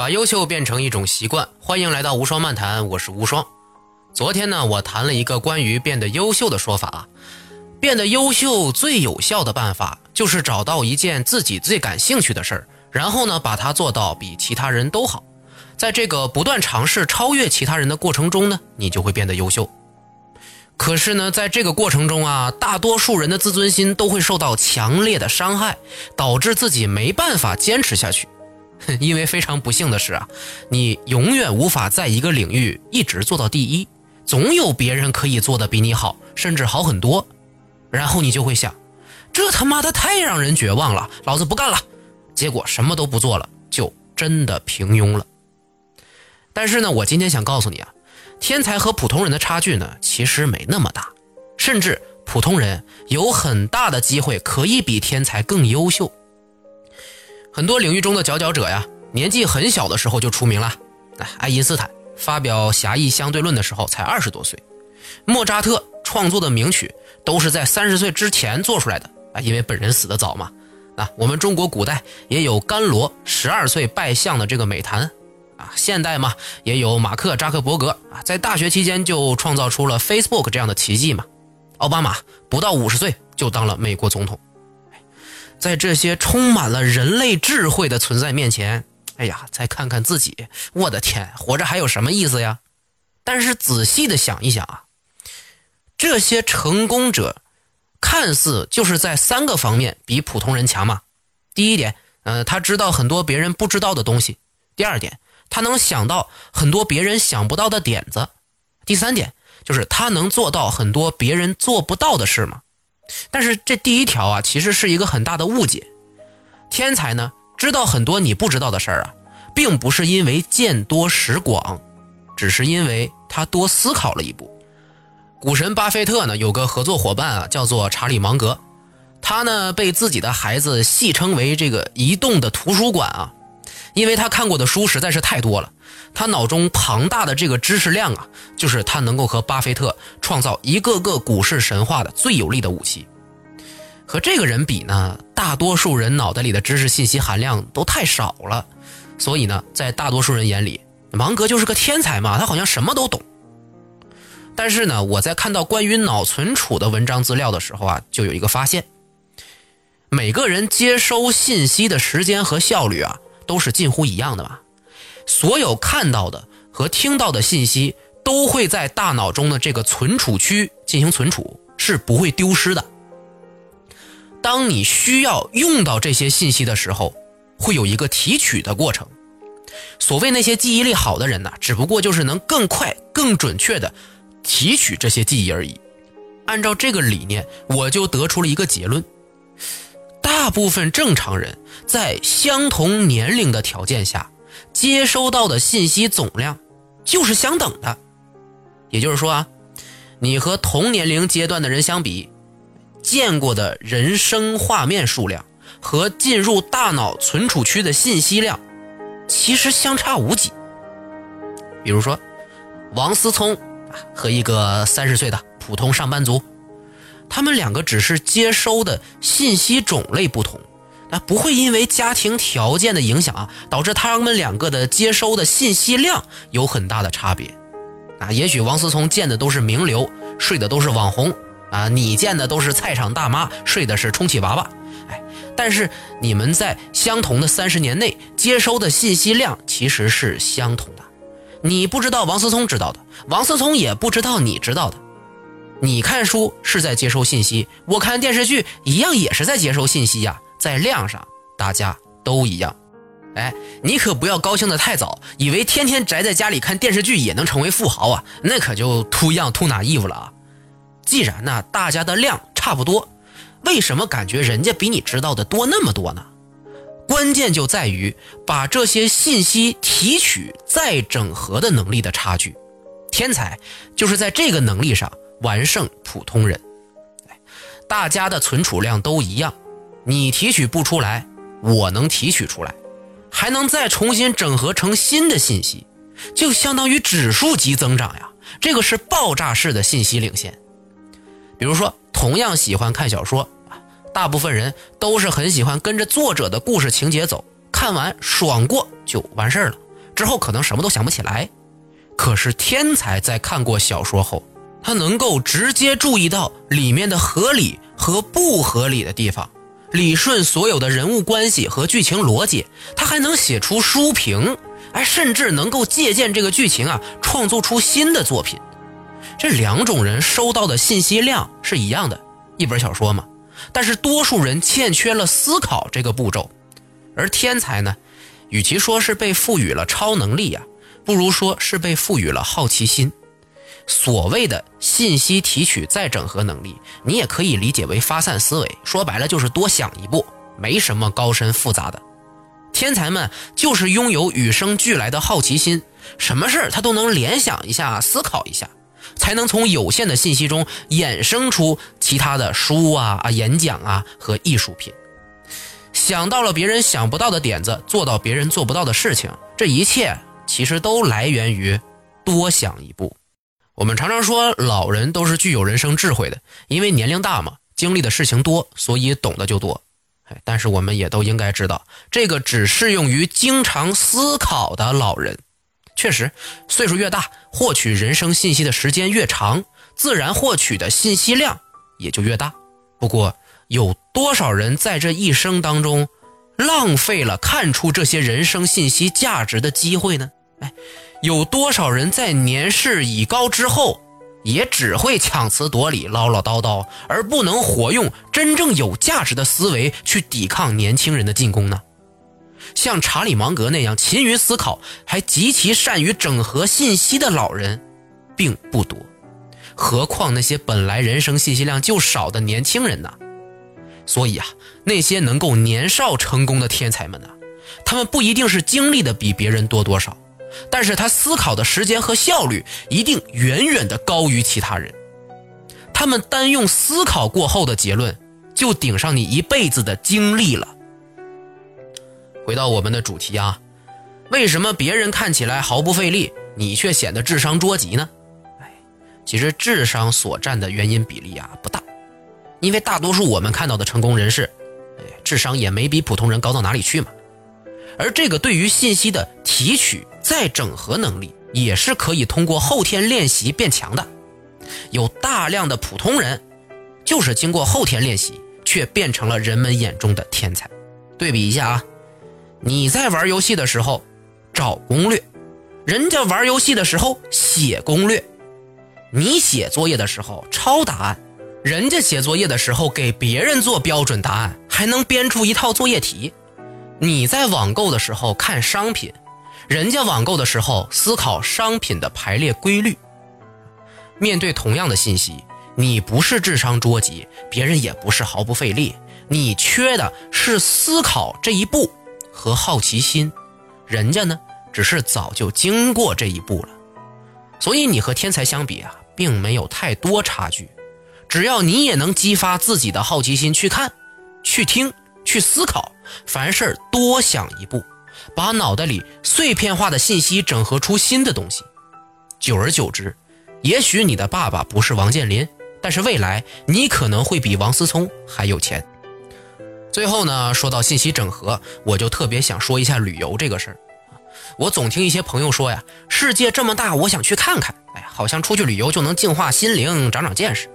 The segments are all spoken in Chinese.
把优秀变成一种习惯，欢迎来到无双漫谈，我是无双。昨天呢，我谈了一个关于变得优秀的说法。变得优秀最有效的办法，就是找到一件自己最感兴趣的事儿，然后呢，把它做到比其他人都好。在这个不断尝试超越其他人的过程中呢，你就会变得优秀。可是呢，在这个过程中啊，大多数人的自尊心都会受到强烈的伤害，导致自己没办法坚持下去。因为非常不幸的是啊，你永远无法在一个领域一直做到第一，总有别人可以做的比你好，甚至好很多。然后你就会想，这他妈的太让人绝望了，老子不干了。结果什么都不做了，就真的平庸了。但是呢，我今天想告诉你啊，天才和普通人的差距呢，其实没那么大，甚至普通人有很大的机会可以比天才更优秀。很多领域中的佼佼者呀，年纪很小的时候就出名了。爱因斯坦发表狭义相对论的时候才二十多岁，莫扎特创作的名曲都是在三十岁之前做出来的啊，因为本人死得早嘛。啊，我们中国古代也有甘罗十二岁拜相的这个美谈啊，现代嘛也有马克扎克伯格啊，在大学期间就创造出了 Facebook 这样的奇迹嘛。奥巴马不到五十岁就当了美国总统。在这些充满了人类智慧的存在面前，哎呀，再看看自己，我的天，活着还有什么意思呀？但是仔细的想一想啊，这些成功者看似就是在三个方面比普通人强嘛。第一点，呃，他知道很多别人不知道的东西；第二点，他能想到很多别人想不到的点子；第三点，就是他能做到很多别人做不到的事嘛。但是这第一条啊，其实是一个很大的误解。天才呢，知道很多你不知道的事儿啊，并不是因为见多识广，只是因为他多思考了一步。股神巴菲特呢，有个合作伙伴啊，叫做查理芒格，他呢被自己的孩子戏称为这个移动的图书馆啊，因为他看过的书实在是太多了。他脑中庞大的这个知识量啊，就是他能够和巴菲特创造一个个股市神话的最有力的武器。和这个人比呢，大多数人脑袋里的知识信息含量都太少了，所以呢，在大多数人眼里，芒格就是个天才嘛，他好像什么都懂。但是呢，我在看到关于脑存储的文章资料的时候啊，就有一个发现：每个人接收信息的时间和效率啊，都是近乎一样的吧。所有看到的和听到的信息都会在大脑中的这个存储区进行存储，是不会丢失的。当你需要用到这些信息的时候，会有一个提取的过程。所谓那些记忆力好的人呢，只不过就是能更快、更准确的提取这些记忆而已。按照这个理念，我就得出了一个结论：大部分正常人在相同年龄的条件下。接收到的信息总量就是相等的，也就是说啊，你和同年龄阶段的人相比，见过的人生画面数量和进入大脑存储区的信息量，其实相差无几。比如说，王思聪和一个三十岁的普通上班族，他们两个只是接收的信息种类不同。啊，不会因为家庭条件的影响啊，导致他们两个的接收的信息量有很大的差别。啊，也许王思聪见的都是名流，睡的都是网红，啊，你见的都是菜场大妈，睡的是充气娃娃。哎，但是你们在相同的三十年内接收的信息量其实是相同的。你不知道王思聪知道的，王思聪也不知道你知道的。你看书是在接收信息，我看电视剧一样也是在接收信息呀。在量上，大家都一样。哎，你可不要高兴的太早，以为天天宅在家里看电视剧也能成为富豪啊？那可就秃样秃哪衣服了啊！既然呢，大家的量差不多，为什么感觉人家比你知道的多那么多呢？关键就在于把这些信息提取再整合的能力的差距。天才就是在这个能力上完胜普通人。大家的存储量都一样。你提取不出来，我能提取出来，还能再重新整合成新的信息，就相当于指数级增长呀！这个是爆炸式的信息领先。比如说，同样喜欢看小说，大部分人都是很喜欢跟着作者的故事情节走，看完爽过就完事儿了。之后可能什么都想不起来。可是天才在看过小说后，他能够直接注意到里面的合理和不合理的地方，理顺所有的人物关系和剧情逻辑。他还能写出书评，哎，甚至能够借鉴这个剧情啊，创作出新的作品。这两种人收到的信息量是一样的，一本小说嘛。但是多数人欠缺了思考这个步骤，而天才呢，与其说是被赋予了超能力呀，不如说是被赋予了好奇心。所谓的信息提取再整合能力，你也可以理解为发散思维，说白了就是多想一步，没什么高深复杂的。天才们就是拥有与生俱来的好奇心，什么事儿他都能联想一下，思考一下。才能从有限的信息中衍生出其他的书啊啊演讲啊和艺术品，想到了别人想不到的点子，做到别人做不到的事情，这一切其实都来源于多想一步。我们常常说老人都是具有人生智慧的，因为年龄大嘛，经历的事情多，所以懂得就多。哎，但是我们也都应该知道，这个只适用于经常思考的老人。确实，岁数越大，获取人生信息的时间越长，自然获取的信息量也就越大。不过，有多少人在这一生当中浪费了看出这些人生信息价值的机会呢？哎，有多少人在年事已高之后，也只会强词夺理、唠唠叨叨，而不能活用真正有价值的思维去抵抗年轻人的进攻呢？像查理芒格那样勤于思考，还极其善于整合信息的老人，并不多。何况那些本来人生信息量就少的年轻人呢？所以啊，那些能够年少成功的天才们呢，他们不一定是经历的比别人多多少，但是他思考的时间和效率一定远远的高于其他人。他们单用思考过后的结论，就顶上你一辈子的经历了。回到我们的主题啊，为什么别人看起来毫不费力，你却显得智商捉急呢？哎，其实智商所占的原因比例啊不大，因为大多数我们看到的成功人士，哎，智商也没比普通人高到哪里去嘛。而这个对于信息的提取再整合能力，也是可以通过后天练习变强的。有大量的普通人，就是经过后天练习，却变成了人们眼中的天才。对比一下啊。你在玩游戏的时候找攻略，人家玩游戏的时候写攻略；你写作业的时候抄答案，人家写作业的时候给别人做标准答案，还能编出一套作业题；你在网购的时候看商品，人家网购的时候思考商品的排列规律。面对同样的信息，你不是智商捉急，别人也不是毫不费力，你缺的是思考这一步。和好奇心，人家呢只是早就经过这一步了，所以你和天才相比啊，并没有太多差距。只要你也能激发自己的好奇心去看、去听、去思考，凡事多想一步，把脑袋里碎片化的信息整合出新的东西。久而久之，也许你的爸爸不是王健林，但是未来你可能会比王思聪还有钱。最后呢，说到信息整合，我就特别想说一下旅游这个事儿。我总听一些朋友说呀，世界这么大，我想去看看。哎，好像出去旅游就能净化心灵、长长见识。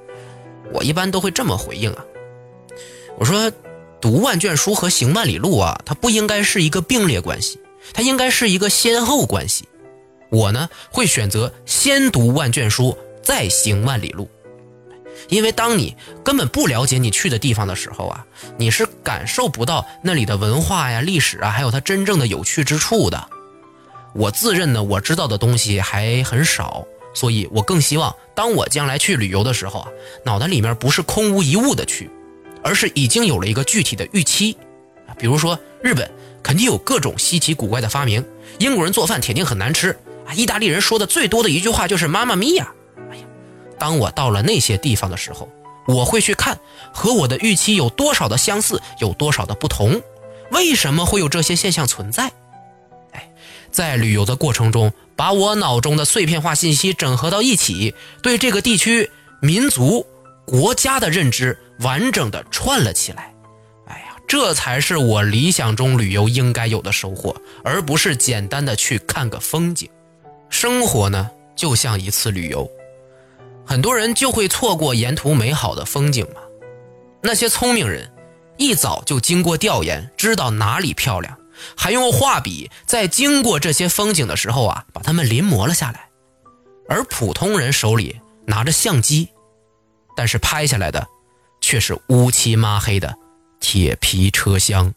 我一般都会这么回应啊，我说，读万卷书和行万里路啊，它不应该是一个并列关系，它应该是一个先后关系。我呢，会选择先读万卷书，再行万里路。因为当你根本不了解你去的地方的时候啊，你是感受不到那里的文化呀、历史啊，还有它真正的有趣之处的。我自认呢，我知道的东西还很少，所以我更希望，当我将来去旅游的时候啊，脑袋里面不是空无一物的去，而是已经有了一个具体的预期。比如说，日本肯定有各种稀奇古怪的发明，英国人做饭铁定很难吃啊，意大利人说的最多的一句话就是“妈妈咪呀”。当我到了那些地方的时候，我会去看和我的预期有多少的相似，有多少的不同，为什么会有这些现象存在？哎，在旅游的过程中，把我脑中的碎片化信息整合到一起，对这个地区、民族、国家的认知完整的串了起来。哎呀，这才是我理想中旅游应该有的收获，而不是简单的去看个风景。生活呢，就像一次旅游，很多人就会错过沿途美好的风景嘛。那些聪明人，一早就经过调研，知道哪里漂亮，还用画笔在经过这些风景的时候啊，把它们临摹了下来。而普通人手里拿着相机，但是拍下来的却是乌漆抹黑的铁皮车厢。